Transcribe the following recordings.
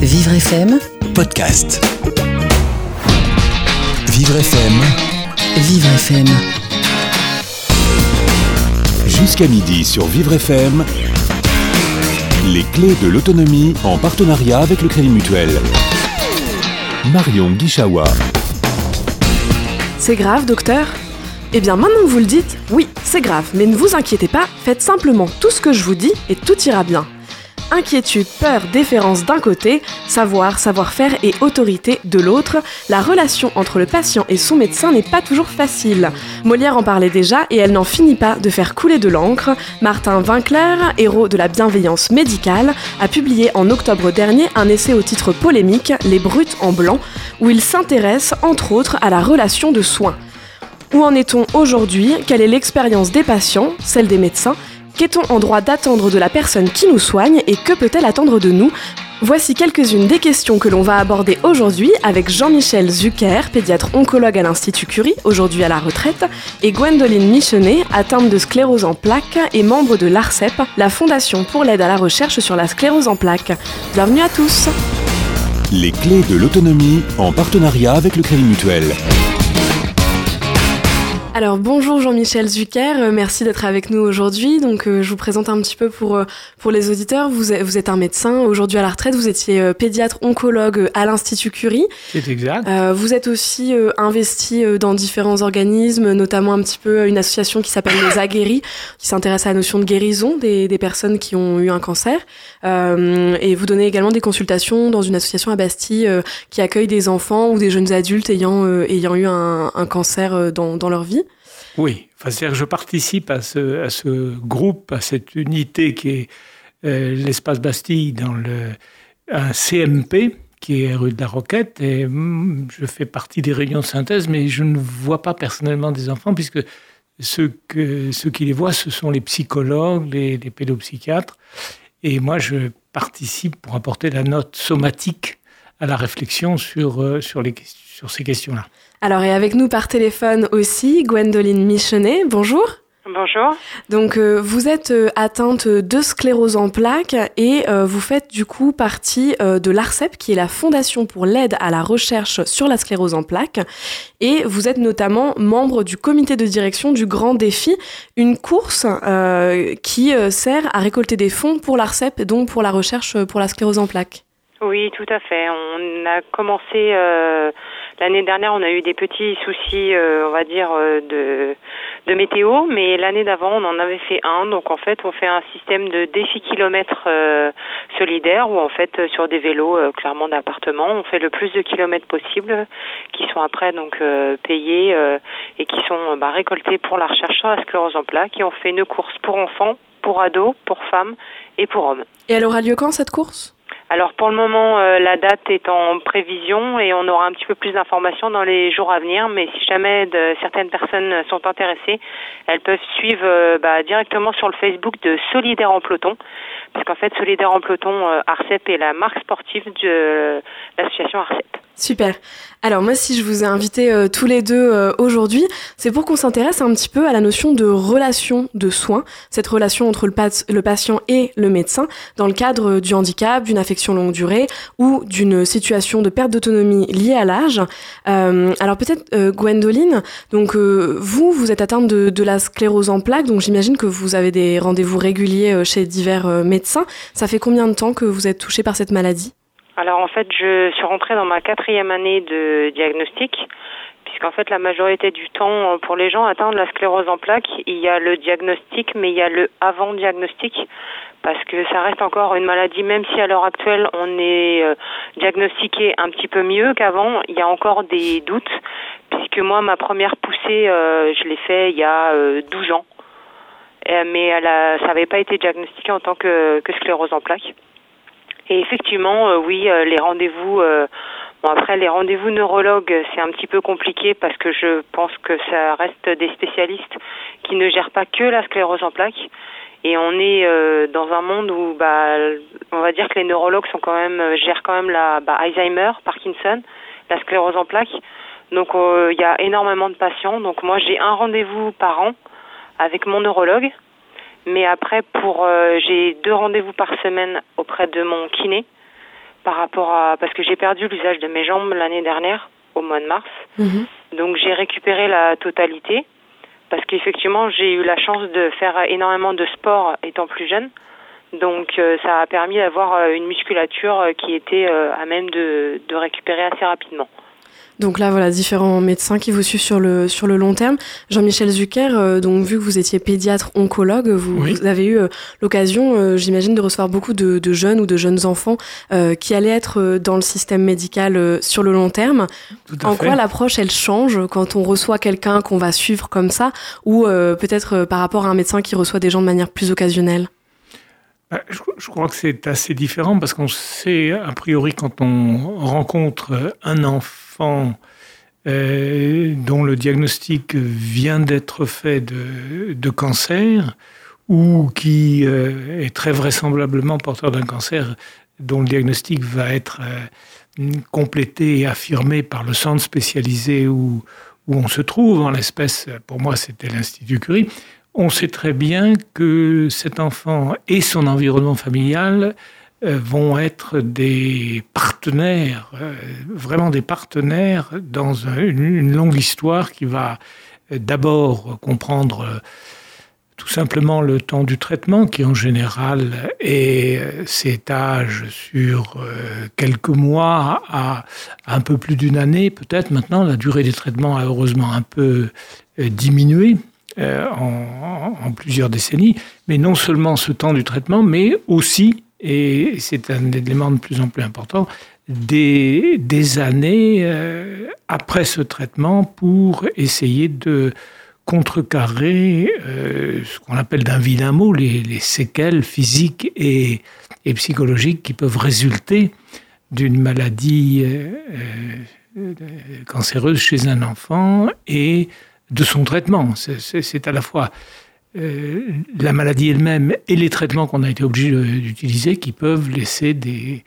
Vivre FM, podcast. Vivre FM, Vivre FM. jusqu'à midi sur Vivre FM. Les clés de l'autonomie en partenariat avec le Crédit Mutuel. Marion Guichawa. C'est grave, docteur? Eh bien, maintenant que vous le dites, oui, c'est grave, mais ne vous inquiétez pas, faites simplement tout ce que je vous dis et tout ira bien. Inquiétude, peur, déférence d'un côté, savoir, savoir-faire et autorité de l'autre, la relation entre le patient et son médecin n'est pas toujours facile. Molière en parlait déjà et elle n'en finit pas de faire couler de l'encre. Martin Winkler, héros de la bienveillance médicale, a publié en octobre dernier un essai au titre polémique Les Brutes en blanc, où il s'intéresse entre autres à la relation de soins. Où en est-on aujourd'hui? Quelle est l'expérience des patients, celle des médecins? Qu'est-on en droit d'attendre de la personne qui nous soigne et que peut-elle attendre de nous Voici quelques-unes des questions que l'on va aborder aujourd'hui avec Jean-Michel Zucker, pédiatre oncologue à l'Institut Curie, aujourd'hui à la retraite, et Gwendoline Michenet, atteinte de sclérose en plaques et membre de l'ARCEP, la Fondation pour l'aide à la recherche sur la sclérose en plaques. Bienvenue à tous Les clés de l'autonomie en partenariat avec le Crédit Mutuel. Alors bonjour Jean-Michel Zucker, euh, merci d'être avec nous aujourd'hui. Donc euh, je vous présente un petit peu pour euh, pour les auditeurs. Vous êtes, vous êtes un médecin aujourd'hui à la retraite. Vous étiez pédiatre oncologue à l'Institut Curie. C'est exact. Euh, vous êtes aussi euh, investi euh, dans différents organismes, notamment un petit peu une association qui s'appelle les Aguerris, qui s'intéresse à la notion de guérison des, des personnes qui ont eu un cancer. Euh, et vous donnez également des consultations dans une association à Bastille euh, qui accueille des enfants ou des jeunes adultes ayant euh, ayant eu un, cancer dans leur vie? Oui, c'est-à-dire que je participe à ce, groupe, à cette unité qui est l'espace Bastille dans un CMP qui est rue de la Roquette et mm, je fais partie des réunions de synthèse, mais je ne vois pas personnellement des enfants puisque ceux, qui les voient, ce sont les psychologues, les pédopsychiatres. Et moi, je participe pour apporter la note somatique à la réflexion sur, euh, sur, ces questions-là. Alors et avec nous par téléphone aussi Gwendoline Michenet. Bonjour. Bonjour. Donc euh, vous êtes euh, atteinte de sclérose en plaques et euh, vous faites du coup partie de l'ARCEP qui est la Fondation pour l'aide à la recherche sur la sclérose en plaques et vous êtes notamment membre du comité de direction du Grand Défi, une course qui sert à récolter des fonds pour l'ARCEP et donc pour la recherche pour la sclérose en plaques. Oui, tout à fait. On a commencé l'année dernière, on a eu des petits soucis, euh, on va dire, euh, de, météo, mais l'année d'avant, on en avait fait un. Donc en fait, on fait un système de défi kilomètres euh, solidaire où en fait, sur des vélos euh, clairement d'appartement, on fait le plus de kilomètres possible, qui sont après donc payés et qui sont bah, récoltés pour la recherche sur la sclérose en plaques. Et on fait une course pour enfants, pour ados, pour femmes et pour hommes. Et elle aura lieu quand cette course? Alors pour le moment, euh, la date est en prévision et on aura un petit peu plus d'informations dans les jours à venir. Mais si jamais de, certaines personnes sont intéressées, elles peuvent suivre euh, bah, directement sur le Facebook de Solidaire en peloton, parce qu'en fait Solidaire en peloton euh, Arcep est la marque sportive de l'association Arcep. Super. Alors moi, si je vous ai invités euh, tous les deux euh, aujourd'hui, c'est pour qu'on s'intéresse un petit peu à la notion de relation de soins, cette relation entre le, le patient et le médecin, dans le cadre du handicap, d'une affection longue durée ou d'une situation de perte d'autonomie liée à l'âge. Euh, alors peut-être euh, Gwendoline, donc euh, vous, vous êtes atteinte de, de la sclérose en plaques, donc j'imagine que vous avez des rendez-vous réguliers euh, chez divers euh, médecins. Ça fait combien de temps que vous êtes touchée par cette maladie? Alors en fait, je suis rentrée dans ma quatrième année de diagnostic, puisqu'en fait la majorité du temps, euh, pour les gens atteints de la sclérose en plaques, il y a le diagnostic, mais il y a le avant-diagnostic, parce que ça reste encore une maladie, même si à l'heure actuelle on est euh, diagnostiqué un petit peu mieux qu'avant, il y a encore des doutes, puisque moi ma première poussée, euh, je l'ai fait il y a euh, 12 ans. Mais elle a, ça n'avait pas été diagnostiqué en tant que, que sclérose en plaques. Et effectivement, euh, oui, euh, les rendez-vous. euh, bon après, les rendez-vous neurologues, c'est un petit peu compliqué parce que je pense que ça reste des spécialistes qui ne gèrent pas que la sclérose en plaques. Et on est euh, dans un monde où, bah, on va dire que les neurologues sont quand même gèrent quand même la bah, Alzheimer, Parkinson, la sclérose en plaques. Donc il y a énormément de patients. Donc moi j'ai un rendez-vous par an avec mon neurologue. Mais après, pour euh, j'ai deux rendez-vous par semaine auprès de mon kiné par rapport à parce que j'ai perdu l'usage de mes jambes l'année dernière au mois de mars. Mhm. Donc j'ai récupéré la totalité parce qu'effectivement j'ai eu la chance de faire énormément de sport étant plus jeune. Donc euh, ça a permis d'avoir euh, une musculature euh, qui était euh, à même de, de récupérer assez rapidement. Donc là, voilà, différents médecins qui vous suivent sur le, sur le long terme. Jean-Michel Zucker, euh, donc vu que vous étiez pédiatre oncologue, vous, Oui. vous avez eu euh, l'occasion, euh, j'imagine, de recevoir beaucoup de, de jeunes ou de jeunes enfants euh, qui allaient être euh, dans le système médical euh, sur le long terme. Tout à En fait. quoi l'approche, elle change quand on reçoit quelqu'un qu'on va suivre comme ça ou euh, peut-être par rapport à un médecin qui reçoit des gens de manière plus occasionnelle? Je, je crois que c'est assez différent parce qu'on sait, a priori, quand on rencontre un enfant euh, dont le diagnostic vient d'être fait de, cancer ou qui euh, est très vraisemblablement porteur d'un cancer dont le diagnostic va être euh, complété et affirmé par le centre spécialisé où, où on se trouve, en l'espèce, pour moi, c'était l'Institut Curie, on sait très bien que cet enfant et son environnement familial euh, vont être des partenaires, euh, vraiment des partenaires dans un- une, longue histoire qui va euh, d'abord comprendre tout simplement le temps du traitement qui en général est s'étage sur quelques mois à un peu plus d'une année peut-être. Maintenant la durée des traitements a heureusement un peu diminué euh, en, plusieurs décennies mais non seulement ce temps du traitement mais aussi et c'est un élément de plus en plus important des, années euh, après ce traitement pour essayer de contrecarrer euh, ce qu'on appelle d'un vilain mot les, les séquelles physiques et, psychologiques qui peuvent résulter d'une maladie cancéreuse chez un enfant et de son traitement. C'est- à la fois euh, la maladie elle-même et les traitements qu'on a été obligé d'utiliser qui peuvent laisser des,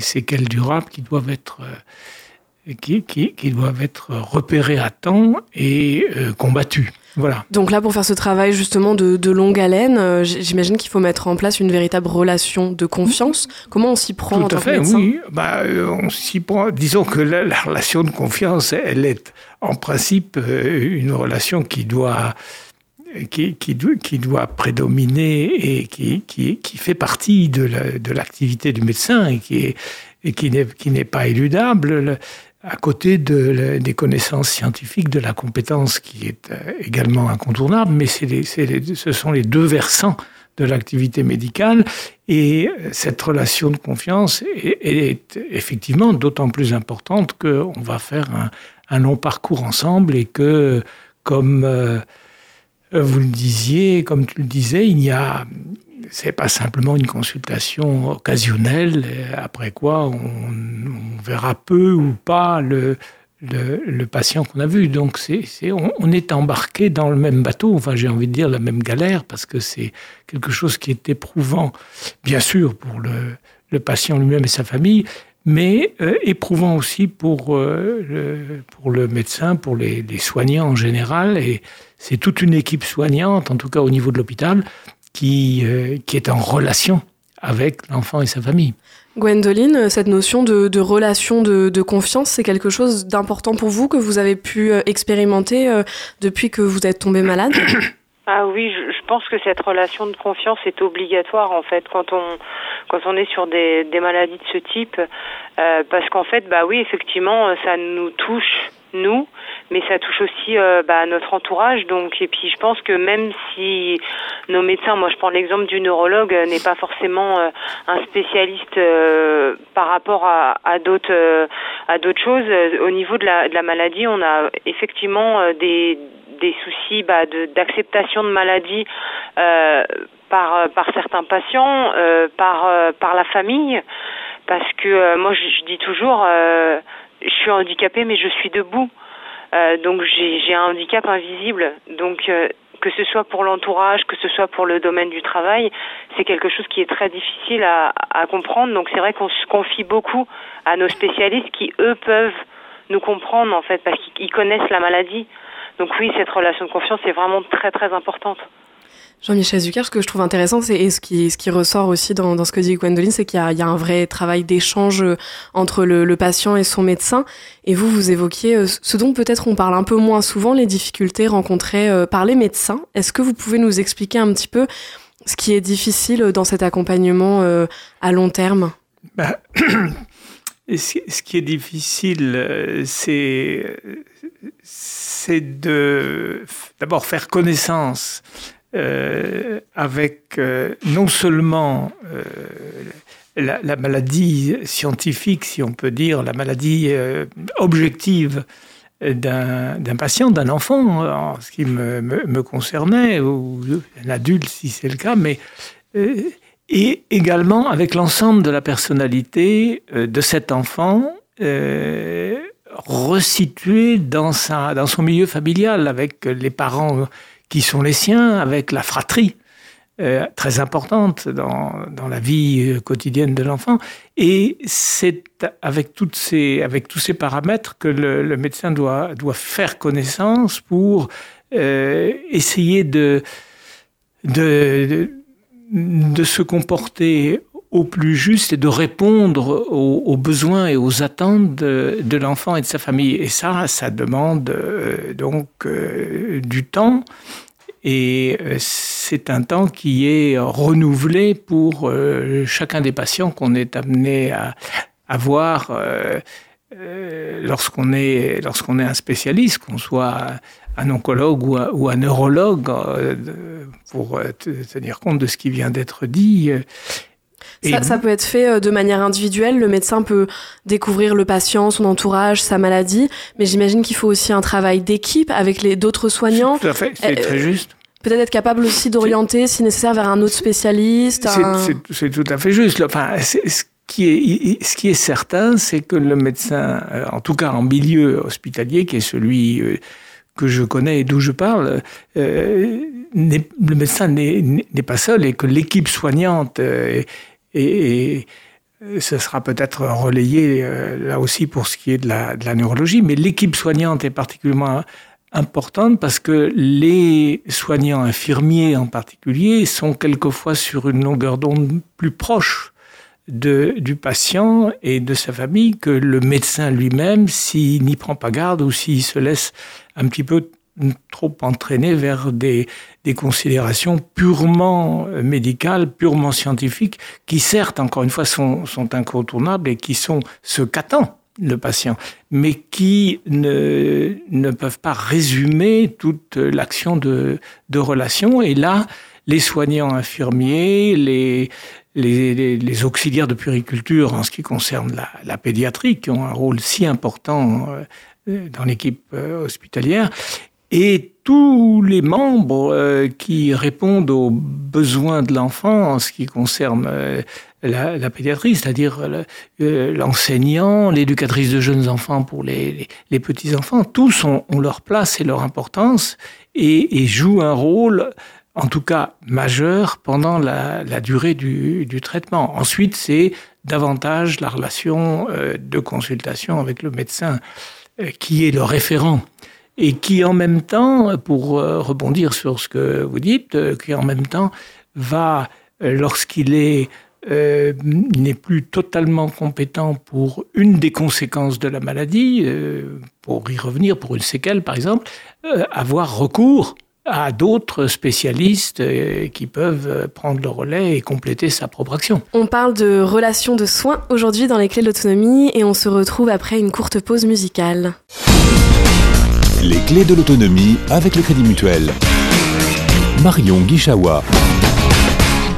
séquelles durables qui doivent être euh, qui, repérées à temps et euh, combattues. Voilà. Donc là, pour faire ce travail justement de, de longue haleine, euh, j'imagine qu'il faut mettre en place une véritable relation de confiance. Comment on s'y prend en Tout tant à que fait, médecin? oui. Bah, euh, on s'y prend. Disons que la, la relation de confiance, elle est en principe euh, une relation qui doit, qui, qui, doit- qui doit prédominer et qui, qui, qui fait partie de la- de l'activité du médecin et qui est et qui n'est pas éludable. À côté de, des connaissances scientifiques, de la compétence qui est euh, également incontournable, mais les- les- ce sont les deux versants de l'activité médicale. Et euh, cette relation de confiance est, est effectivement d'autant plus importante qu'on va faire un, un long parcours ensemble et que, comme euh, vous le disiez, comme tu le disais, il n'y a, c'est pas simplement une consultation occasionnelle après quoi on, verra peu ou pas le, le, patient qu'on a vu. Donc c'est, on, est embarqué dans le même bateau, enfin j'ai envie de dire la même galère parce que c'est quelque chose qui est éprouvant, bien sûr pour le, le patient lui-même et sa famille, mais euh, éprouvant aussi pour, euh, le, pour le médecin, pour les, les soignants en général. Et c'est toute une équipe soignante, en tout cas au niveau de l'hôpital, qui, euh, qui est en relation avec l'enfant et sa famille. Gwendoline, cette notion de, de relation de, de confiance, c'est quelque chose d'important pour vous que vous avez pu euh, expérimenter euh, depuis que vous êtes tombé malade? Ah oui, je, je pense que cette relation de confiance est obligatoire en fait quand on quand on est sur des, des maladies de ce type, euh, parce qu'en fait, bah oui, effectivement, ça nous touche nous, mais ça touche aussi euh, bah, notre entourage. Donc, et puis je pense que même si nos médecins, moi je prends l'exemple du neurologue, euh, n'est pas forcément euh, un spécialiste euh, par rapport à, d'autres à d'autres choses, au niveau de la, maladie, on a effectivement des soucis bah, d'acceptation de, maladie par certains patients, par la famille, parce que moi je, dis toujours, je suis handicapée mais je suis debout, Euh, donc j'ai un handicap invisible, donc euh, que ce soit pour l'entourage, que ce soit pour le domaine du travail, c'est quelque chose qui est très difficile à, à comprendre. Donc c'est vrai qu'on se confie beaucoup à nos spécialistes qui eux peuvent nous comprendre en fait parce qu'ils connaissent la maladie. Donc oui, cette relation de confiance est vraiment très très importante. Jean-Michel Zucker, ce que je trouve intéressant, c'est et ce qui, ressort aussi dans, ce que dit Gwendoline, c'est qu'il y, a, un vrai travail d'échange euh, entre le, le, patient et son médecin. Et vous, vous évoquiez euh, ce dont peut-être on parle un peu moins souvent, les difficultés rencontrées euh, par les médecins. Est-ce que vous pouvez nous expliquer un petit peu ce qui est difficile dans cet accompagnement à long terme? Bah, Ce qui est difficile, c'est c'est de d'abord faire connaissance euh, avec euh, non seulement euh, la, maladie scientifique, si on peut dire, la maladie objective d'un patient, d'un enfant, en ce qui me, concernait, ou d'un adulte si c'est le cas, mais également avec l'ensemble de la personnalité de cet enfant resitué dans, sa, dans son milieu familial, avec les parents qui sont les siens, avec la fratrie. Euh, très importante dans, dans, la vie euh, quotidienne de l'enfant. Et c'est avec, toutes ces, avec tous ces paramètres que le, médecin doit, doit faire connaissance pour euh, essayer de, de, de, se comporter au plus juste et de répondre aux, besoins et aux attentes de, l'enfant et de sa famille. Et ça, ça demande euh, donc euh, du temps et euh, c'est un temps qui est renouvelé pour chacun des patients qu'on est amené à, avoir lorsqu'on est, lorsqu'on est un spécialiste, qu'on soit un oncologue ou un, neurologue, pour tenir compte de ce qui vient d'être dit. Ça, ça, peut être fait de manière individuelle. Le médecin peut découvrir le patient, son entourage, sa maladie, mais j'imagine qu'il faut aussi un travail d'équipe avec les d'autres soignants. Tout à fait, c'est très juste peut-être être capable aussi d'orienter, si nécessaire, vers un autre spécialiste. C'est tout à fait juste. Enfin, ce qui est, ce qui est certain, c'est que le médecin, euh, en tout cas en milieu hospitalier, qui est celui euh, que je connais et d'où je parle, euh, le médecin n'est pas seul et que l'équipe soignante et, ce sera peut-être relayé là aussi pour ce qui est de la, neurologie, mais l'équipe soignante est particulièrement importante parce que les soignants infirmiers en particulier sont quelquefois sur une longueur d'onde plus proche de, du patient et de sa famille que le médecin lui-même s'il n'y prend pas garde ou s'il se laisse un petit peu trop entraîner vers des, considérations purement médicales, purement scientifiques, qui certes, encore une fois, sont, sont incontournables et qui sont ce qu'attend le patient, mais qui ne, ne peuvent pas résumer toute l'action de, de relation. Et là, les soignants infirmiers, les, les, les, auxiliaires de puriculture en ce qui concerne la, la, pédiatrie, qui ont un rôle si important euh, dans l'équipe euh, hospitalière, et tous les membres euh, qui répondent aux besoins de l'enfant en ce qui concerne la, la pédiatrie, c'est-à-dire euh, l'enseignant, l'éducatrice de jeunes enfants pour les, les, petits-enfants, tous ont, ont, leur place et leur importance et, et, jouent un rôle, en tout cas majeur, pendant la, la durée du, du, traitement. Ensuite, c'est davantage la relation euh, de consultation avec le médecin euh, qui est le référent et qui en même temps, pour euh, rebondir sur ce que vous dites, euh, qui en même temps va, lorsqu'il euh, n'est plus totalement compétent pour une des conséquences de la maladie, pour y revenir, pour une séquelle par exemple, avoir recours à d'autres spécialistes qui peuvent prendre le relais et compléter sa propre action. On parle de relations de soins aujourd'hui dans les clés de l'autonomie et on se retrouve après une courte pause musicale. Les clés de l'autonomie avec le Crédit Mutuel. Marion Guichawa.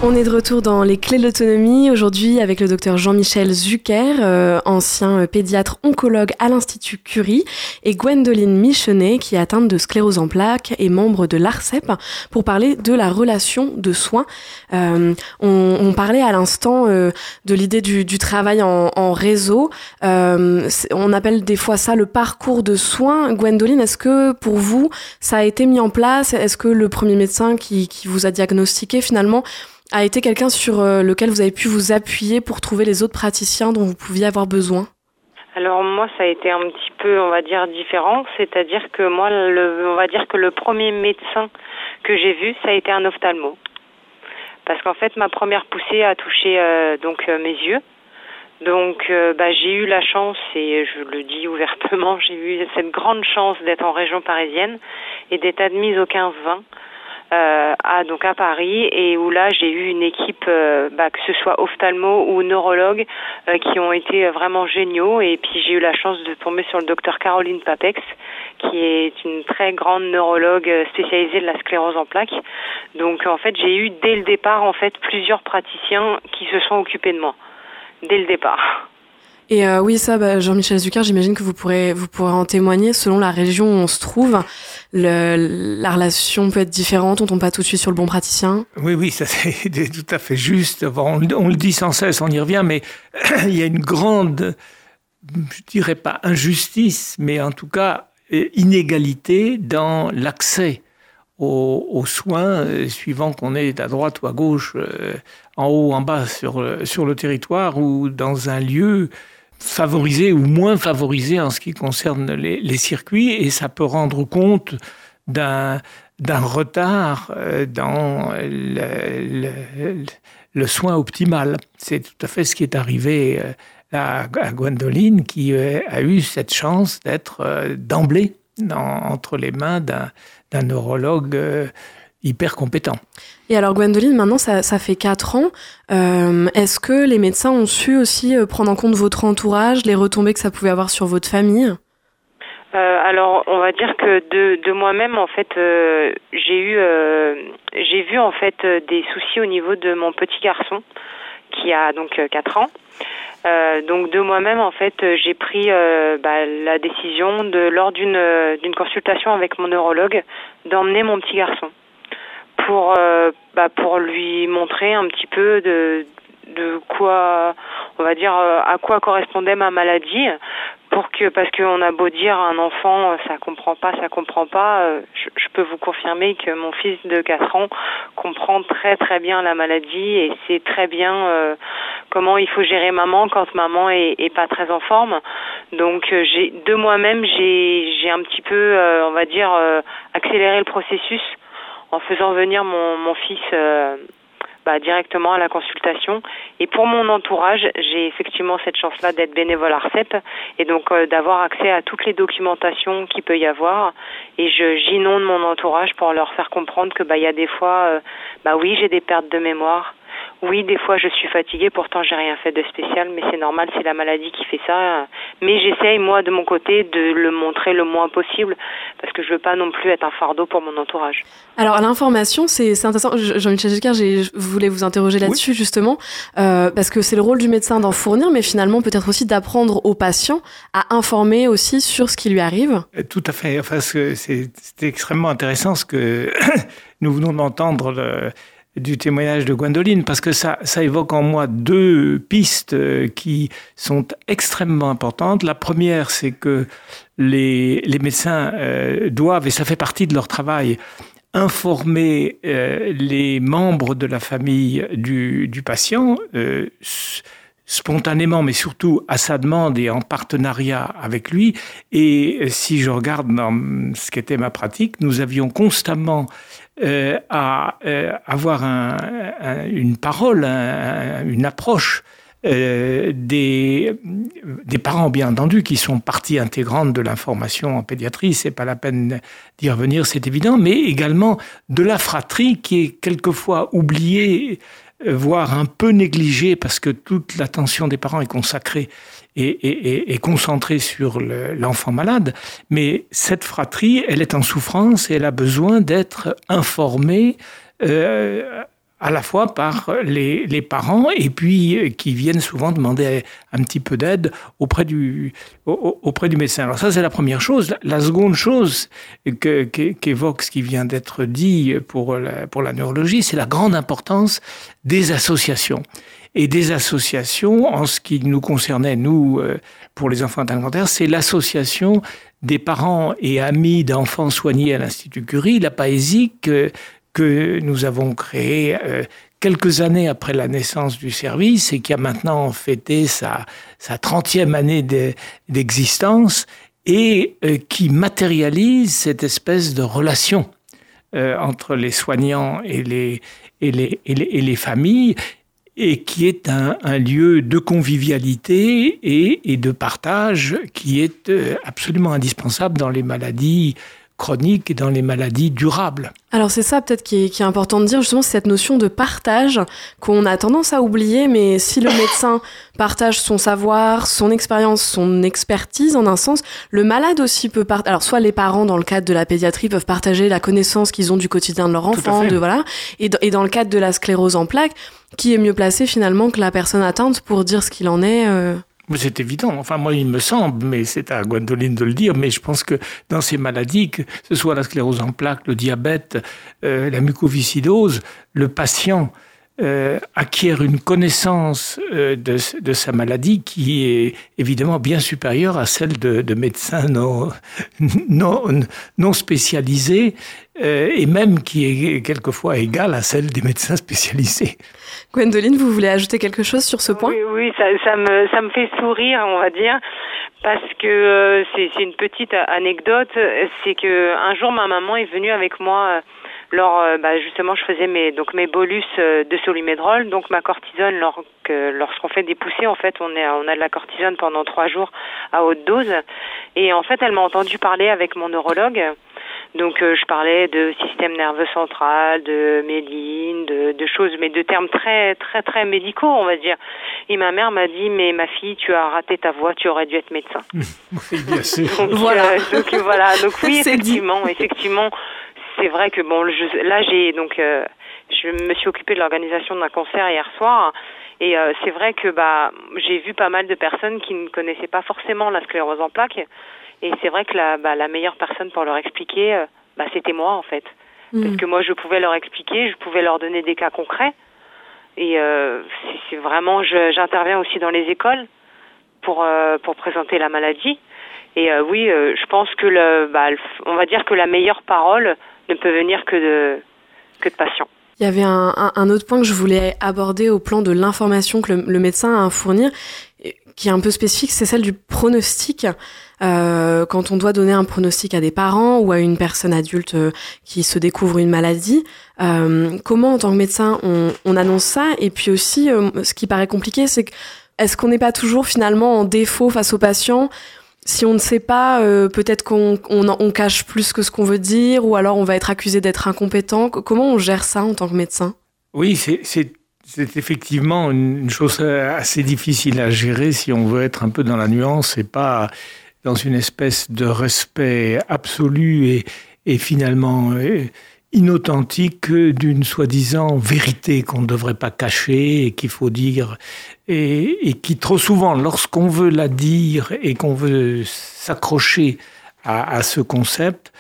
On est de retour dans les clés de l'autonomie aujourd'hui avec le docteur Jean-Michel Zucker, euh, ancien pédiatre oncologue à l'Institut Curie, et Gwendoline Michenet, qui est atteinte de sclérose en plaques et membre de l'ARCEP, pour parler de la relation de soins. Euh, on, parlait à l'instant euh, de l'idée du, travail en, réseau. Euh, on appelle des fois ça le parcours de soins. Gwendoline, est-ce que pour vous, ça a été mis en place? Est-ce que le premier médecin qui vous a diagnostiqué finalement a été quelqu'un sur euh, lequel vous avez pu vous appuyer pour trouver les autres praticiens dont vous pouviez avoir besoin? Alors moi ça a été un petit peu on va dire différent, c'est-à-dire que moi le on va dire que le premier médecin que j'ai vu, ça a été un ophtalmo. Parce qu'en fait, ma première poussée a touché donc mes yeux. Donc, bah, j'ai eu la chance, et je le dis ouvertement, j'ai eu cette grande chance d'être en région parisienne et d'être admise au 15-20 euh, à donc à Paris et où là j'ai eu une équipe euh, bah, que ce soit ophtalmo ou neurologue euh, qui ont été vraiment géniaux et puis j'ai eu la chance de tomber sur le docteur Caroline Papex qui est une très grande neurologue spécialisée de la sclérose en plaques. Donc en fait j'ai eu dès le départ en fait plusieurs praticiens qui se sont occupés de moi dès le départ. Et euh, oui, ça, bah, Jean-Michel Zucker, j'imagine que vous pourrez, vous pourrez en témoigner. Selon la région où on se trouve, la relation peut être différente. On tombe pas tout de suite sur le bon praticien. Oui, oui, ça c'est tout à fait juste. On, le dit sans cesse, on y revient, mais il y a une grande, je dirais pas injustice, mais en tout cas inégalité dans l'accès aux, aux, soins, euh, suivant qu'on est à droite ou à gauche, euh, en haut ou en bas sur, sur le territoire ou dans un lieu favorisé ou moins favorisé en ce qui concerne les, circuits et ça peut rendre compte d'un d'un retard euh, dans le, le, soin optimal. C'est tout à fait ce qui est arrivé euh, à, à Gwendoline qui euh, a eu cette chance d'être d'emblée entre les mains d'un neurologue hyper compétent. Et alors Gwendoline, maintenant ça, ça fait 4 ans. Euh, Est-ce que les médecins ont su aussi euh, prendre en compte votre entourage, les retombées que ça pouvait avoir sur votre famille? Euh, alors, on va dire que de, de moi-même, en fait, euh, j'ai eu, euh, j'ai vu en fait des soucis au niveau de mon petit garçon qui a donc 4 ans. Euh, donc de moi-même, en fait, j'ai pris euh, bah, la décision de lors d'une d'une consultation avec mon neurologue d'emmener mon petit garçon pour euh, bah, pour lui montrer un petit peu de de quoi on va dire euh, à quoi correspondait ma maladie pour que parce qu'on a beau dire un enfant ça comprend pas ça comprend pas euh, je, je, peux vous confirmer que mon fils de 4 ans comprend très très bien la maladie et sait très bien euh, comment il faut gérer maman quand maman est, est pas très en forme. Donc j'ai de moi-même j'ai j'ai un petit peu on va dire accéléré le processus en faisant venir mon, mon fils euh, bah, directement à la consultation. Et pour mon entourage, j'ai effectivement cette chance-là d'être bénévole à RCEP et donc euh, d'avoir accès à toutes les documentations qu'il peut y avoir. Et je j'inonde mon entourage pour leur faire comprendre que bah il y a des fois, euh, bah oui, j'ai des pertes de mémoire. Oui, des fois je suis fatiguée, pourtant j'ai rien fait de spécial, mais c'est normal, c'est la maladie qui fait ça. Mais j'essaye moi de mon côté de le montrer le moins possible parce que je veux pas non plus être un fardeau pour mon entourage. Alors l'information, c'est intéressant. Jean-Michel Giscard, je voulais vous interroger là-dessus oui. justement euh, parce que c'est le rôle du médecin d'en fournir, mais finalement peut-être aussi d'apprendre aux patients à informer aussi sur ce qui lui arrive. Tout à fait. Enfin, c'est extrêmement intéressant ce que nous venons d'entendre. Le du témoignage de Gwendoline, parce que ça, ça évoque en moi deux pistes qui sont extrêmement importantes. La première, c'est que les, les médecins euh, doivent, et ça fait partie de leur travail, informer euh, les membres de la famille du, du patient euh, spontanément, mais surtout à sa demande et en partenariat avec lui. Et si je regarde dans ce qu'était ma pratique, nous avions constamment euh, à euh, avoir un, un, une parole, un, une approche euh, des, des parents, bien entendu, qui sont partie intégrante de l'information en pédiatrie, c'est pas la peine d'y revenir, c'est évident, mais également de la fratrie qui est quelquefois oubliée, voire un peu négligée, parce que toute l'attention des parents est consacrée et, et, et concentrée sur l'enfant le, malade. Mais cette fratrie, elle est en souffrance et elle a besoin d'être informée. Euh, à la fois par les, les, parents et puis euh, qui viennent souvent demander un petit peu d'aide auprès du, auprès du médecin. Alors ça, c'est la première chose. La seconde chose qu'évoque ce qui vient d'être dit pour la, pour la neurologie, c'est la grande importance des associations. Et des associations, en ce qui nous concernait, nous, euh, pour les enfants intercantaires, c'est l'association des parents et amis d'enfants soignés à l'Institut Curie, la Paésie, que nous avons créé euh, quelques années après la naissance du service et qui a maintenant fêté sa, sa 30e année d'existence et euh, qui matérialise cette espèce de relation entre les soignants et les, familles et qui est un, lieu de convivialité et, de partage qui est absolument indispensable dans les maladies chroniques et dans les maladies durables. Alors c'est ça peut-être qui, est, important de dire, justement, cette notion de partage qu'on a tendance à oublier, mais si le médecin partage son savoir, son expérience, son expertise en un sens, le malade aussi peut partager. Alors soit les parents dans le cadre de la pédiatrie peuvent partager la connaissance qu'ils ont du quotidien de leur enfant, de voilà, et, et dans le cadre de la sclérose en plaques, qui est mieux placé finalement que la personne atteinte pour dire ce qu'il en est euh c'est évident. Enfin, moi, il me semble, mais c'est à Gwendoline de le dire, mais je pense que dans ces maladies, que ce soit la sclérose en plaques, le diabète, euh, la mucoviscidose, le patient euh, acquiert une connaissance euh, de, de, sa maladie qui est évidemment bien supérieure à celle de, de médecins non, non, non spécialisés euh, et même qui est quelquefois égale à celle des médecins spécialisés. Gwendoline, vous voulez ajouter quelque chose sur ce point? Oui, oui ça, ça, me, ça me fait sourire, on va dire, parce que c'est une petite anecdote. C'est que un jour, ma maman est venue avec moi lors, euh, bah, justement, je faisais mes donc mes bolus euh, de solimédrol, donc ma cortisone. Lorsqu'on fait des poussées, en fait, on, est, on a de la cortisone pendant trois jours à haute dose. Et en fait, elle m'a entendu parler avec mon neurologue. Donc euh, je parlais de système nerveux central, de méline, de, de, choses, mais de termes très très très médicaux, on va dire. Et ma mère m'a dit mais ma fille, tu as raté ta voix, tu aurais dû être médecin. oui, bien sûr. donc, voilà. donc voilà. Donc oui, effectivement, effectivement, c'est vrai que bon, là j'ai donc euh, je me suis occupée de l'organisation d'un concert hier soir. Et euh, c'est vrai que bah j'ai vu pas mal de personnes qui ne connaissaient pas forcément la sclérose en plaques. Et c'est vrai que la bah, la meilleure personne pour leur expliquer euh, bah c'était moi en fait. Hmm. parce que moi je pouvais leur expliquer, je pouvais leur donner des cas concrets. Et c'est vraiment j'interviens aussi dans les écoles pour pour présenter la maladie. Et oui, je pense que le, bah, on va dire que la meilleure parole, ne peut venir que de, que de patients. Il y avait un, autre point que je voulais aborder au plan de l'information que le, médecin a à fournir, qui est un peu spécifique, c'est celle du pronostic. Euh, quand on doit donner un pronostic à des parents ou à une personne adulte euh, qui se découvre une maladie, euh, comment en tant que médecin on, on annonce ça? Et puis aussi, ce qui paraît compliqué, c'est que est-ce qu'on n'est pas toujours finalement en défaut face aux patients si on ne sait pas, euh, peut-être qu'on on, cache plus que ce qu'on veut dire, ou alors on va être accusé d'être incompétent. Comment on gère ça en tant que médecin? Oui, c'est effectivement une chose assez difficile à gérer si on veut être un peu dans la nuance et pas dans une espèce de respect absolu et, et finalement euh, inauthentique d'une soi-disant vérité qu'on ne devrait pas cacher et qu'il faut dire et, qui trop souvent, lorsqu'on veut la dire et qu'on veut s'accrocher à, ce concept,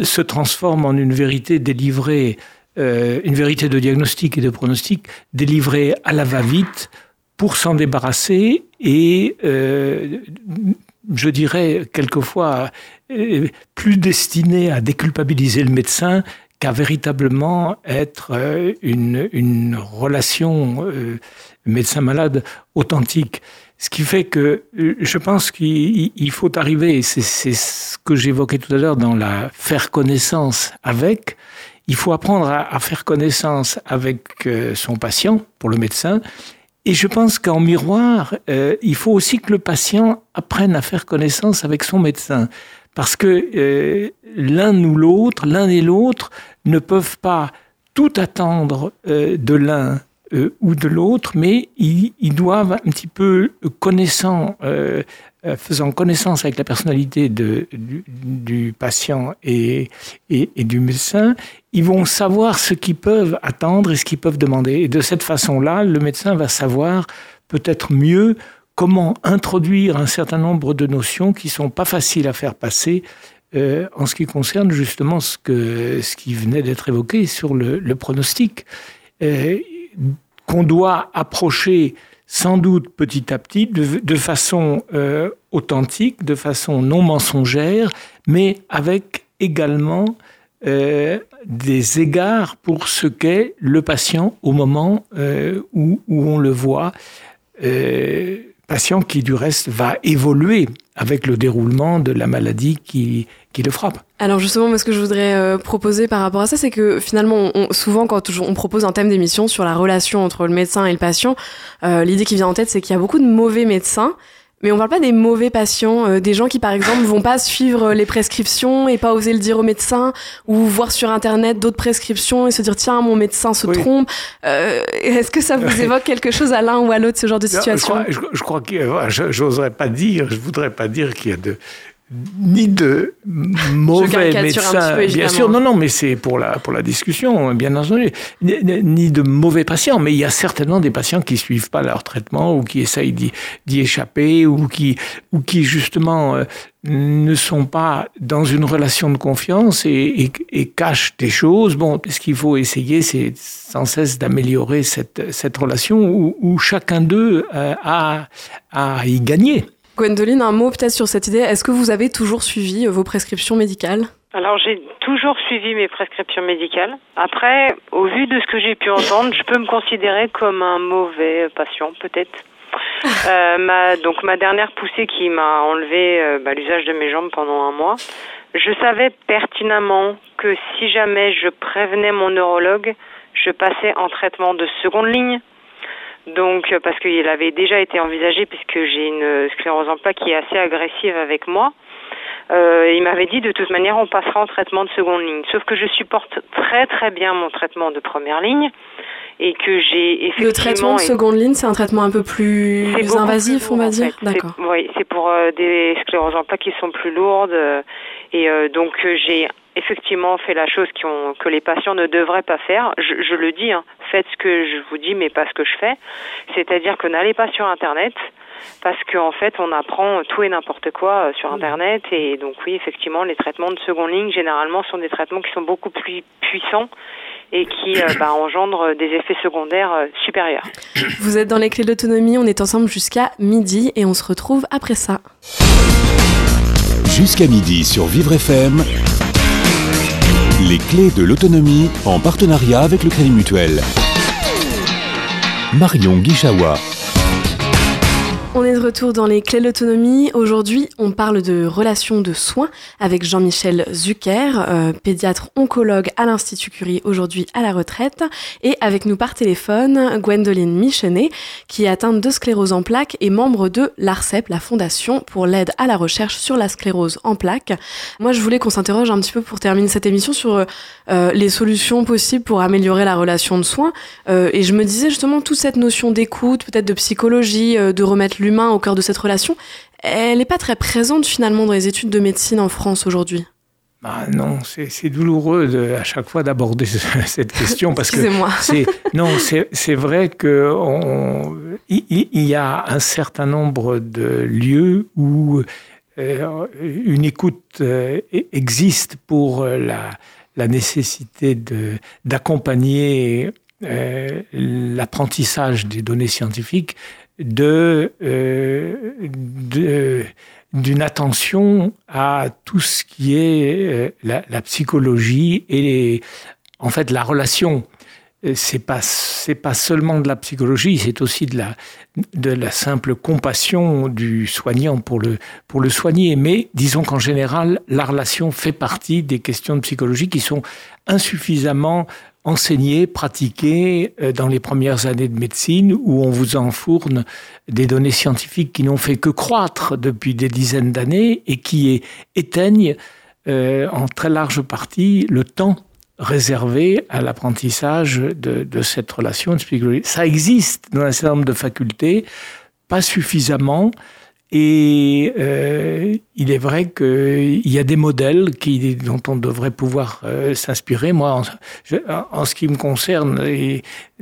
se transforme en une vérité délivrée, euh, une vérité de diagnostic et de pronostic délivrée à la va-vite pour s'en débarrasser et euh, je dirais quelquefois euh, plus destinée à déculpabiliser le médecin qu'à véritablement être une relation euh, médecin-malade authentique. Ce qui fait que euh, je pense qu'il faut arriver, c'est ce que j'évoquais tout à l'heure dans la faire connaissance avec, il faut apprendre à, faire connaissance avec son patient, pour le médecin, et je pense qu'en miroir, il faut aussi que le patient apprenne à faire connaissance avec son médecin. Parce que l'un ou l'autre, l'un et l'autre, ne peuvent pas tout attendre euh, de l'un euh, ou de l'autre, mais ils, doivent un petit peu connaissant, euh, faisant connaissance avec la personnalité du, patient et, du médecin, ils vont savoir ce qu'ils peuvent attendre et ce qu'ils peuvent demander. Et de cette façon-là, le médecin va savoir peut-être mieux comment introduire un certain nombre de notions qui sont pas faciles à faire passer euh, en ce qui concerne justement ce, que, ce qui venait d'être évoqué sur le, pronostic, euh, qu'on doit approcher sans doute petit à petit, de, façon euh, authentique, de façon non mensongère, mais avec également euh, des égards pour ce qu'est le patient au moment euh, où, on le voit. Patient qui du reste va évoluer avec le déroulement de la maladie qui le frappe. Alors justement, ce que je voudrais euh, proposer par rapport à ça, c'est que finalement, souvent quand on propose un thème d'émission sur la relation entre le médecin et le patient, euh, l'idée qui vient en tête, c'est qu'il y a beaucoup de mauvais médecins. Mais on parle pas des mauvais patients, euh, des gens qui par exemple vont pas suivre les prescriptions et pas oser le dire au médecin ou voir sur internet d'autres prescriptions et se dire tiens mon médecin se trompe. Est-ce que ça vous évoque quelque chose à l'un ou à l'autre ce genre de situation je crois, je, crois que j'oserais pas dire, je voudrais pas dire qu'il y a de ni de mauvais médecins, bien sûr, non, non, mais c'est pour la, pour la discussion, bien entendu, ni, de mauvais patients, mais il y a certainement des patients qui suivent pas leur traitement ou qui essayent d'y échapper ou qui, ou qui justement euh, ne sont pas dans une relation de confiance et, et, cachent des choses. Bon, ce qu'il faut essayer, c'est sans cesse d'améliorer cette, cette relation où, où chacun d'eux euh, a, a à y gagner. Gwendoline, un mot peut-être sur cette idée. Est-ce que vous avez toujours suivi euh, vos prescriptions médicales? Alors j'ai toujours suivi mes prescriptions médicales. Après, au vu de ce que j'ai pu entendre, je peux me considérer comme un mauvais patient, peut-être. Euh, ma, donc ma dernière poussée qui m'a enlevé euh, bah, l'usage de mes jambes pendant un mois, je savais pertinemment que si jamais je prévenais mon neurologue, je passais en traitement de seconde ligne donc, euh, parce qu'il avait déjà été envisagé, puisque j'ai une sclérose en plaques qui est assez agressive avec moi. Euh, il m'avait dit de toute manière on passera en traitement de seconde ligne. Sauf que je supporte très très bien mon traitement de première ligne et que j'ai effectivement. Le traitement de seconde ligne, c'est un traitement un peu plus invasif, on va dire. D'accord. Oui, c'est pour euh, des scléroses en plaques qui sont plus lourdes et donc j'ai effectivement fait la chose que les patients ne devraient pas faire. Je, je le dis, hein, faites ce que je vous dis, mais pas ce que je fais. C'est-à-dire que n'allez pas sur Internet parce qu'en fait, on apprend tout et n'importe quoi euh, sur Internet. Et donc oui, effectivement, les traitements de seconde ligne, généralement, sont des traitements qui sont beaucoup plus puissants et qui euh, bah, engendrent des effets secondaires euh, supérieurs. Vous êtes dans les clés de l'autonomie, on est ensemble jusqu'à midi et on se retrouve après ça. Jusqu'à midi sur Vivre FM, les clés de l'autonomie en partenariat avec le Crédit Mutuel. Marion Guichawa. Retour dans les clés de l'autonomie. Aujourd'hui, on parle de relations de soins avec Jean-Michel Zucker, euh, pédiatre oncologue à l'Institut Curie, aujourd'hui à la retraite, et avec nous par téléphone Gwendoline Michenet, qui est atteinte de sclérose en plaques et membre de l'ARCEP, la Fondation pour l'aide à la recherche sur la sclérose en plaques. Moi, je voulais qu'on s'interroge un petit peu pour terminer cette émission sur euh, les solutions possibles pour améliorer la relation de soins. Euh, et je me disais justement toute cette notion d'écoute, peut-être de psychologie, de remettre l'humain au cœur de cette relation, elle n'est pas très présente finalement dans les études de médecine en France aujourd'hui. Bah non, c'est douloureux de, à chaque fois d'aborder cette question parce que c'est non, c'est vrai que il, y a un certain nombre de lieux où euh, une écoute euh, existe pour la, la nécessité d'accompagner euh, l'apprentissage des données scientifiques de, euh, d'une attention à tout ce qui est euh, la, psychologie et en fait la relation. C'est pas c'est pas seulement de la psychologie, c'est aussi de la de la simple compassion du soignant pour le pour le soigner. Mais disons qu'en général, la relation fait partie des questions de psychologie qui sont insuffisamment enseigné, pratiqué euh, dans les premières années de médecine où on vous enfourne des données scientifiques qui n'ont fait que croître depuis des dizaines d'années et qui éteignent euh, en très large partie le temps réservé à l'apprentissage de, de, cette relation Ça existe dans un certain nombre de facultés, pas suffisamment. Et euh, il est vrai qu'il y a des modèles qui, dont on devrait pouvoir euh, s'inspirer. Moi, en, ce qui me concerne,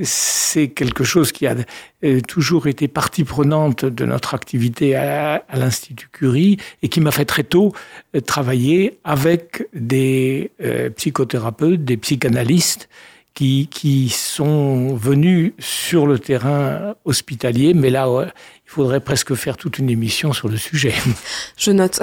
c'est quelque chose qui a euh, toujours été partie prenante de notre activité à, à l'Institut Curie et qui m'a fait très tôt euh, travailler avec des psychothérapeutes, des psychanalystes qui, qui sont venus sur le terrain hospitalier, mais là, il faudrait presque faire toute une émission sur le sujet. Je note.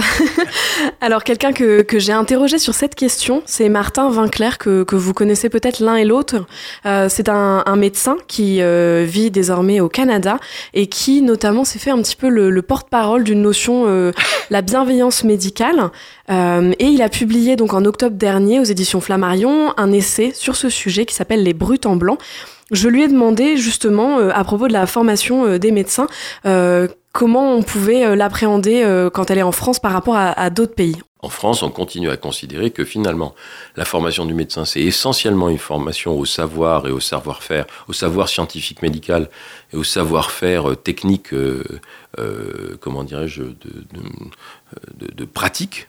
Alors, quelqu'un que, que j'ai interrogé sur cette question, c'est Martin Vinclair, que, que vous connaissez peut-être l'un et l'autre. Euh, c'est un, un, médecin qui euh, vit désormais au Canada et qui, notamment, s'est fait un petit peu le, le porte-parole d'une notion, euh, la bienveillance médicale. Et il a publié, donc, en octobre dernier, aux éditions Flammarion, un essai sur ce sujet qui s'appelle Les Brutes en blanc. Je lui ai demandé justement euh, à propos de la formation euh, des médecins euh, comment on pouvait l'appréhender quand elle est en France par rapport à, d'autres pays. En France, on continue à considérer que finalement, la formation du médecin, c'est essentiellement une formation au savoir et au savoir-faire, au savoir scientifique médical et au savoir-faire technique, comment dirais-je, de pratique.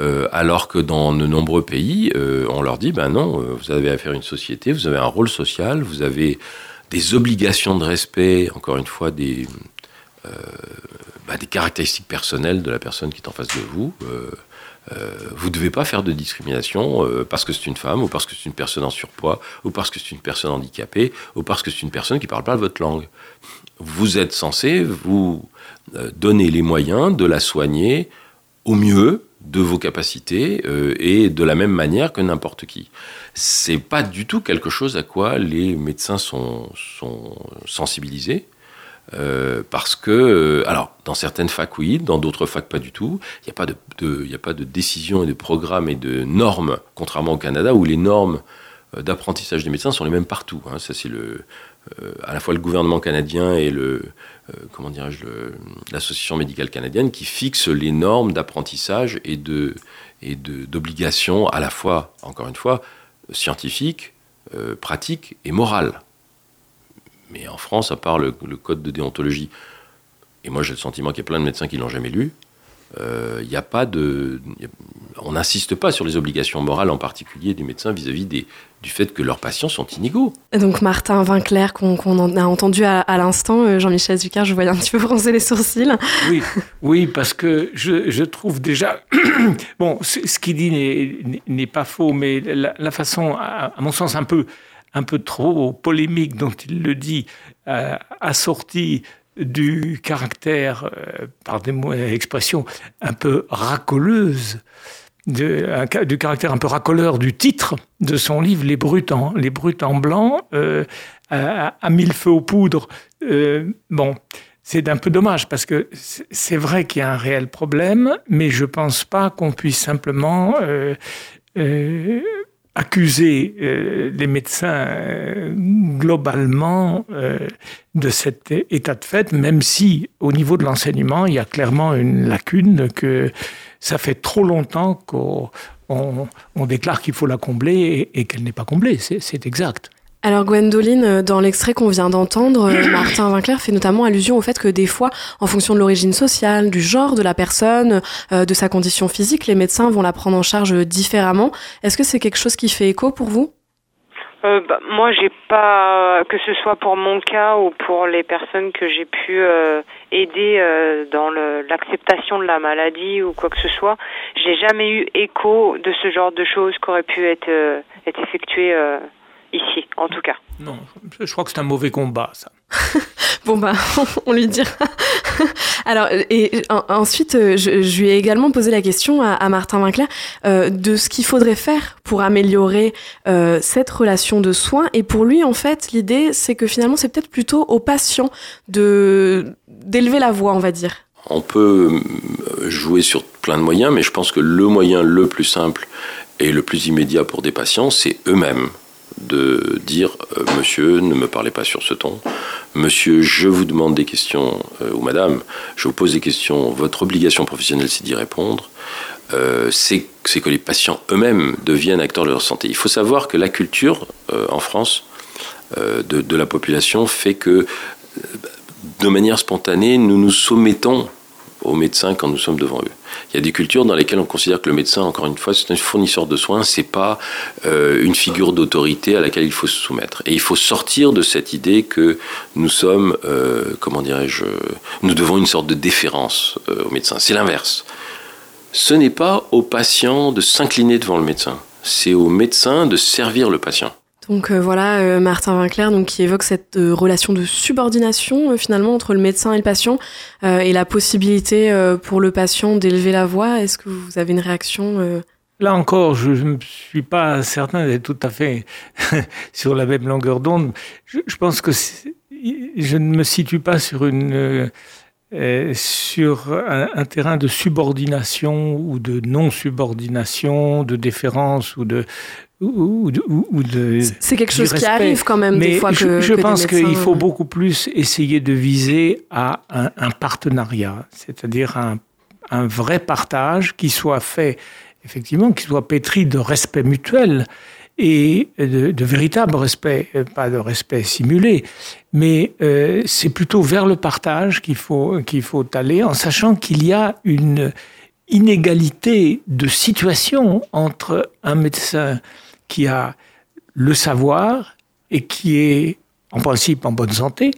Euh, alors que dans de nombreux pays, euh, on leur dit, ben non, euh, vous avez affaire à une société, vous avez un rôle social, vous avez des obligations de respect, encore une fois, des, bah, des caractéristiques personnelles de la personne qui est en face de vous. Vous ne devez pas faire de discrimination parce que c'est une femme, ou parce que c'est une personne en surpoids, ou parce que c'est une personne handicapée, ou parce que c'est une personne qui ne parle pas votre langue. Vous êtes censé vous donner les moyens de la soigner au mieux, de vos capacités euh, et de la même manière que n'importe qui. C'est pas du tout quelque chose à quoi les médecins sont, sensibilisés. Euh, parce que, euh, alors, dans certaines facs, oui, dans d'autres facs, pas du tout. Il n'y a, pas de, a pas de décision et de programme et de normes, contrairement au Canada, où les normes d'apprentissage des médecins sont les mêmes partout. Hein. Ça, c'est le, à la fois le gouvernement canadien et le, comment dirais-je, l'association médicale canadienne qui fixe les normes d'apprentissage et de et d'obligations à la fois, encore une fois, scientifiques, euh, pratiques et morales. Mais en France, à part le, code de déontologie, et moi j'ai le sentiment qu'il y a plein de médecins qui l'ont jamais lu, euh, a pas de, on n'insiste pas sur les obligations morales, en particulier du médecin vis-à-vis des, du fait que leurs patients sont inégaux. Donc Martin Vinclair, qu'on qu a entendu à, à l'instant, euh, Jean-Michel Zucard, je voyais un petit peu froncer les sourcils. Oui, oui parce que je, je trouve déjà... bon, ce qu'il dit n'est pas faux, mais la, la façon, à, à, mon sens, un peu, un peu trop polémique dont il le dit, euh, assortie du caractère, euh, par des mots expressions un peu racoleuse, du caractère un peu racoleur du titre de son livre Les Brutes en, les brutes en blanc, euh, à, à, mille feux aux poudres. Euh, bon, c'est un peu dommage parce que c'est vrai qu'il y a un réel problème, mais je pense pas qu'on puisse simplement euh, euh, accuser euh, les médecins euh, globalement euh, de cet état de fait, même si au niveau de l'enseignement, il y a clairement une lacune que ça fait trop longtemps qu'on on, on déclare qu'il faut la combler et, et qu'elle n'est pas comblée. C'est exact. Alors Gwendoline, euh, dans l'extrait qu'on vient d'entendre, euh, Martin Vinclair fait notamment allusion au fait que des fois, en fonction de l'origine sociale, du genre de la personne, euh, de sa condition physique, les médecins vont la prendre en charge différemment. Est-ce que c'est quelque chose qui fait écho pour vous? Euh, bah, moi, j'ai pas que ce soit pour mon cas ou pour les personnes que j'ai pu euh, aider euh, dans l'acceptation de la maladie ou quoi que ce soit, j'ai jamais eu écho de ce genre de choses qui auraient pu être, être effectuées ici, en tout cas. Non, je crois que c'est un mauvais combat, ça. bon, bah, on lui dira. Alors, et en, ensuite, je, je, lui ai également posé la question à, Martin euh, de ce qu'il faudrait faire pour améliorer euh, cette relation de soins. Et pour lui, en fait, l'idée, c'est que finalement, c'est peut-être plutôt aux patients d'élever la voix, on va dire. On peut jouer sur plein de moyens, mais je pense que le moyen le plus simple et le plus immédiat pour des patients, c'est eux-mêmes de dire euh, Monsieur, ne me parlez pas sur ce ton. Monsieur, je vous demande des questions, euh, ou Madame, je vous pose des questions. Votre obligation professionnelle, c'est d'y répondre. Euh, c'est que les patients eux-mêmes deviennent acteurs de leur santé. Il faut savoir que la culture en France de, la population fait que, de manière spontanée, nous nous soumettons aux médecins quand nous sommes devant eux. Il y a des cultures dans lesquelles on considère que le médecin, encore une fois, c'est un fournisseur de soins, c'est pas euh, une figure d'autorité à laquelle il faut se soumettre. Et il faut sortir de cette idée que nous sommes, euh, comment dirais-je, nous devons une sorte de déférence euh, aux médecins. C'est l'inverse. Ce n'est pas au patient de s'incliner devant le médecin, c'est au médecin de servir le patient. Donc euh, voilà, euh, Martin Winkler donc, qui évoque cette euh, relation de subordination finalement entre le médecin et le patient et la possibilité pour le patient d'élever la voix. Est-ce que vous avez une réaction Là encore, je ne suis pas certain d'être tout à fait sur la même longueur d'onde. Je, pense que je ne me situe pas sur un, un, terrain de subordination ou de non-subordination, de déférence ou de ou, ou, de c'est quelque chose qui arrive quand même Mais des fois je, que je que pense qu'il faut euh, beaucoup plus essayer de viser à un, un partenariat, c'est-à-dire un, un vrai partage qui soit fait effectivement, qui soit pétri de respect mutuel et de, de, véritable respect, pas de respect simulé, mais euh, c'est plutôt vers le partage qu'il faut, qu'il faut aller, en sachant qu'il y a une inégalité de situation entre un médecin qui a le savoir et qui est en principe en bonne santé,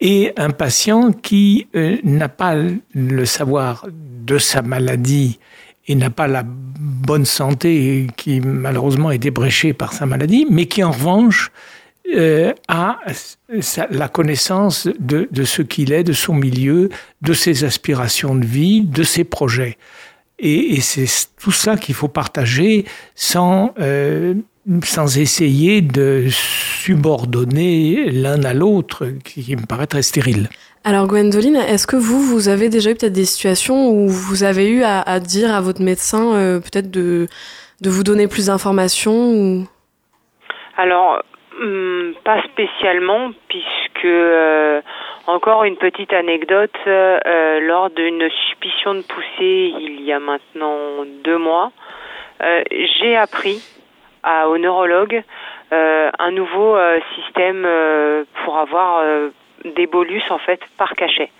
et un patient qui euh, n'a pas le savoir de sa maladie et n'a pas la bonne santé qui malheureusement est débréchée par sa maladie, mais qui en revanche euh, a la connaissance de ce qu'il est, de son milieu, de ses aspirations de vie, de ses projets. Et, et c'est tout ça qu'il faut partager sans, euh, sans essayer de subordonner l'un à l'autre, qui me paraît très stérile. Alors Gwendoline, est-ce que vous, vous avez déjà eu peut-être des situations où vous avez eu à, à dire à votre médecin euh, peut-être de, de vous donner plus d'informations ou... Alors, hum, pas spécialement, puisque euh, encore une petite anecdote, euh, lors d'une suspicion de poussée il y a maintenant deux mois, euh, j'ai appris à, au neurologue euh, un nouveau système pour avoir des bolus en fait par cachet.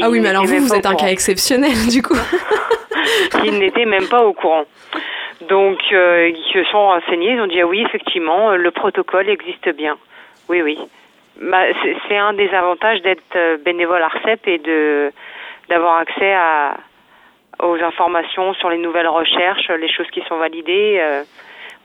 Ah oui, mais alors vous, vous êtes un cas exceptionnel du coup. Ils n'étaient même pas au courant. Donc ils se sont renseignés, ils ont dit ah oui effectivement le protocole existe bien. Oui oui. Bah, c'est un des avantages d'être euh, bénévole ARCEP et d'avoir accès à aux informations sur les nouvelles recherches, les choses qui sont validées. euh,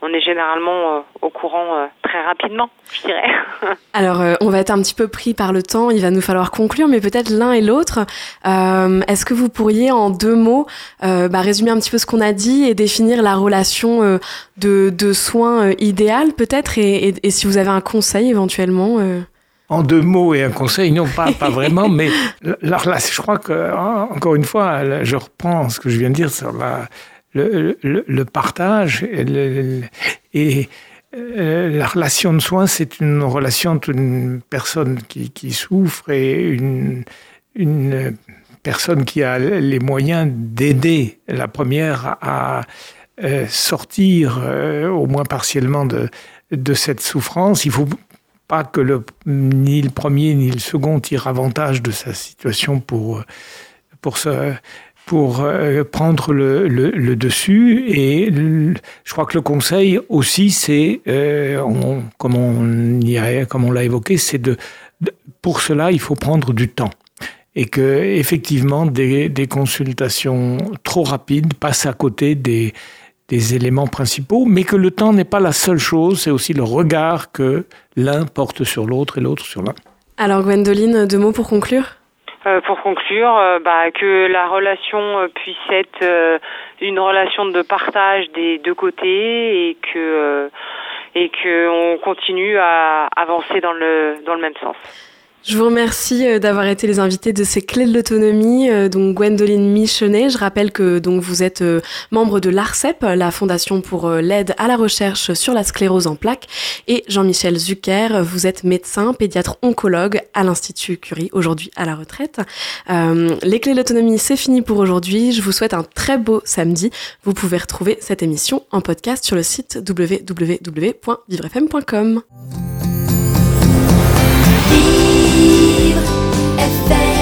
on est généralement euh, au courant très rapidement, je dirais. Alors, on va être un petit peu pris par le temps, il va nous falloir conclure, mais peut-être l'un et l'autre. Est-ce que vous pourriez, en deux mots, bah, résumer un petit peu ce qu'on a dit et définir la relation de, soins idéale, peut-être, et, si vous avez un conseil éventuellement. En deux mots et un conseil, non pas, pas vraiment, mais la relation, je crois que, hein, encore une fois, je reprends ce que je viens de dire sur la, le, le, le partage et, le- et, euh, la relation de soins, c'est une relation entre une personne qui, qui souffre et une, une personne qui a les moyens d'aider la première à euh, sortir euh, au moins partiellement de, de cette souffrance. Il faut pas que ni le premier ni le second tire avantage de sa situation pour, pour, se, pour euh, prendre le, le, dessus. Et je crois que le conseil aussi, c'est, euh, on- comme on y a- on l'a évoqué, c'est de, de- pour cela, il faut prendre du temps. Et que effectivement, des, des consultations trop rapides passent à côté des, des éléments principaux, mais que le temps n'est pas la seule chose, c'est aussi le regard que l'un porte sur l'autre et l'autre sur l'un. Alors, Gwendoline, deux mots pour conclure? Euh, pour conclure, euh, bah, que la relation euh, puisse être euh, une relation de partage des deux côtés et que euh, et que on continue à avancer dans le dans le même sens. Je vous remercie euh, d'avoir été les invités de ces clés de l'autonomie. euh, Donc Gwendoline Michenet, je rappelle que donc vous êtes euh, membre de l'ARCEP, la fondation pour l'aide à la recherche sur la sclérose en plaques, et Jean-Michel Zucker, vous êtes médecin, pédiatre oncologue à l'Institut Curie, aujourd'hui à la retraite. Les clés de l'autonomie, c'est fini pour aujourd'hui. Je vous souhaite un très beau samedi. Vous pouvez retrouver cette émission en podcast sur le site www.vivrefm.com. FM